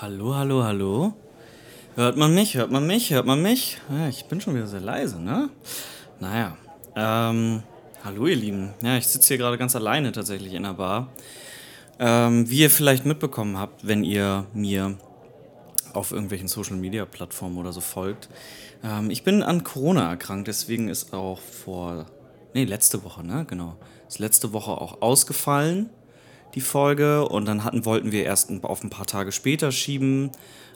Hallo, hallo, hallo. Hört man mich? Hört man mich? Hört man mich? Ja, ich bin schon wieder sehr leise, ne? Naja. Ähm, hallo, ihr Lieben. Ja, ich sitze hier gerade ganz alleine tatsächlich in der Bar. Ähm, wie ihr vielleicht mitbekommen habt, wenn ihr mir auf irgendwelchen Social Media Plattformen oder so folgt. Ähm, ich bin an Corona erkrankt, deswegen ist auch vor. Nee, letzte Woche, ne? Genau. Ist letzte Woche auch ausgefallen die Folge. Und dann hatten, wollten wir erst auf ein paar Tage später schieben.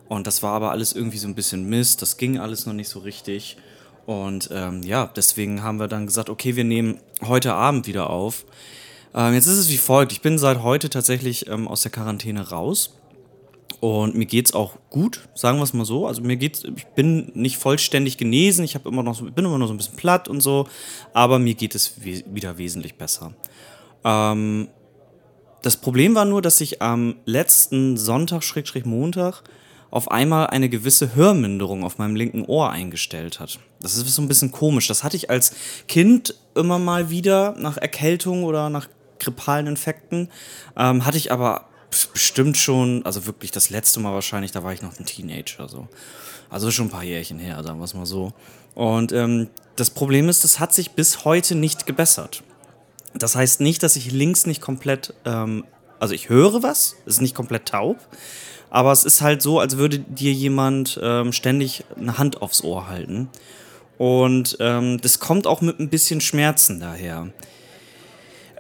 Und das war aber alles irgendwie so ein bisschen Mist. Das ging alles noch nicht so richtig. Und ähm, ja, deswegen haben wir dann gesagt, okay, wir nehmen heute Abend wieder auf. Ähm, jetzt ist es wie folgt. Ich bin seit heute tatsächlich ähm, aus der Quarantäne raus. Und mir geht es auch gut, sagen wir es mal so. Also mir geht's, ich bin nicht vollständig genesen, ich immer noch, bin immer noch so ein bisschen platt und so, aber mir geht es we wieder wesentlich besser. Ähm, das Problem war nur, dass sich am letzten Sonntag, Schrägstrich Montag, auf einmal eine gewisse Hörminderung auf meinem linken Ohr eingestellt hat. Das ist so ein bisschen komisch. Das hatte ich als Kind immer mal wieder nach Erkältung oder nach grippalen Infekten. Ähm, hatte ich aber bestimmt schon, also wirklich das letzte Mal wahrscheinlich, da war ich noch ein Teenager. So. Also schon ein paar Jährchen her, sagen wir es mal so. Und ähm, das Problem ist, das hat sich bis heute nicht gebessert. Das heißt nicht, dass ich links nicht komplett, ähm, also ich höre was, es ist nicht komplett taub, aber es ist halt so, als würde dir jemand ähm, ständig eine Hand aufs Ohr halten. Und ähm, das kommt auch mit ein bisschen Schmerzen daher.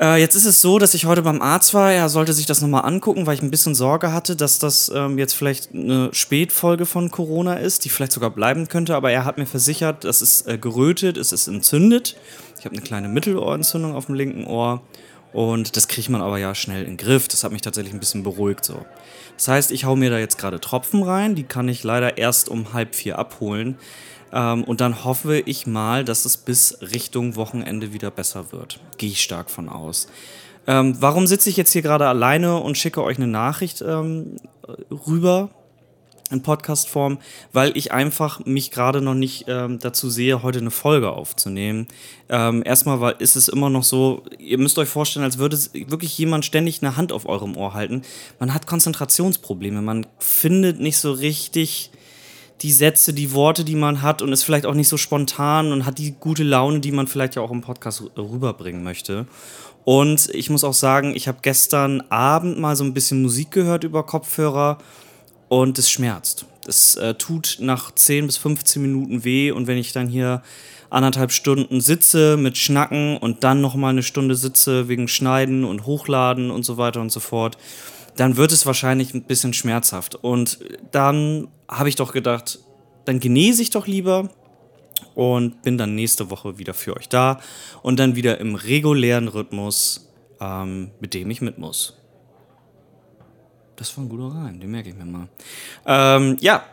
Äh, jetzt ist es so, dass ich heute beim Arzt war. Er sollte sich das nochmal angucken, weil ich ein bisschen Sorge hatte, dass das ähm, jetzt vielleicht eine Spätfolge von Corona ist, die vielleicht sogar bleiben könnte. Aber er hat mir versichert, das ist äh, gerötet, es ist entzündet. Ich habe eine kleine Mittelohrentzündung auf dem linken Ohr. Und das kriegt man aber ja schnell in den Griff. Das hat mich tatsächlich ein bisschen beruhigt so. Das heißt, ich hau mir da jetzt gerade Tropfen rein. Die kann ich leider erst um halb vier abholen. Ähm, und dann hoffe ich mal, dass es bis Richtung Wochenende wieder besser wird. Gehe ich stark von aus. Ähm, warum sitze ich jetzt hier gerade alleine und schicke euch eine Nachricht ähm, rüber? in Podcast-Form, weil ich einfach mich gerade noch nicht ähm, dazu sehe, heute eine Folge aufzunehmen. Ähm, erstmal weil ist es immer noch so, ihr müsst euch vorstellen, als würde wirklich jemand ständig eine Hand auf eurem Ohr halten. Man hat Konzentrationsprobleme, man findet nicht so richtig die Sätze, die Worte, die man hat und ist vielleicht auch nicht so spontan und hat die gute Laune, die man vielleicht ja auch im Podcast rüberbringen möchte. Und ich muss auch sagen, ich habe gestern Abend mal so ein bisschen Musik gehört über Kopfhörer und es schmerzt. Es äh, tut nach 10 bis 15 Minuten weh und wenn ich dann hier anderthalb Stunden sitze mit Schnacken und dann noch mal eine Stunde sitze wegen Schneiden und Hochladen und so weiter und so fort, dann wird es wahrscheinlich ein bisschen schmerzhaft. Und dann habe ich doch gedacht, dann genese ich doch lieber und bin dann nächste Woche wieder für euch da und dann wieder im regulären Rhythmus, ähm, mit dem ich mit muss. Das war ein guter Reim, den merke ich mir mal. Ähm, ja,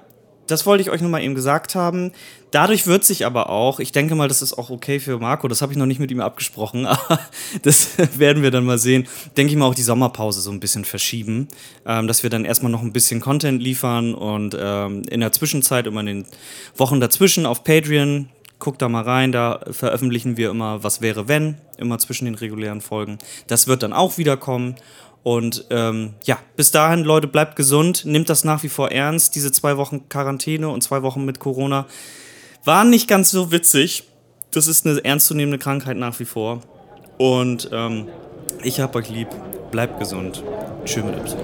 das wollte ich euch nur mal eben gesagt haben. Dadurch wird sich aber auch, ich denke mal, das ist auch okay für Marco, das habe ich noch nicht mit ihm abgesprochen, aber das werden wir dann mal sehen, denke ich mal auch die Sommerpause so ein bisschen verschieben, ähm, dass wir dann erstmal noch ein bisschen Content liefern und ähm, in der Zwischenzeit, immer in den Wochen dazwischen auf Patreon, guckt da mal rein, da veröffentlichen wir immer, was wäre wenn, immer zwischen den regulären Folgen. Das wird dann auch wieder kommen und ähm, ja, bis dahin, Leute, bleibt gesund, nimmt das nach wie vor ernst. Diese zwei Wochen Quarantäne und zwei Wochen mit Corona waren nicht ganz so witzig. Das ist eine ernstzunehmende Krankheit nach wie vor. Und ähm, ich hab euch lieb. Bleibt gesund. Tschüss mit Y.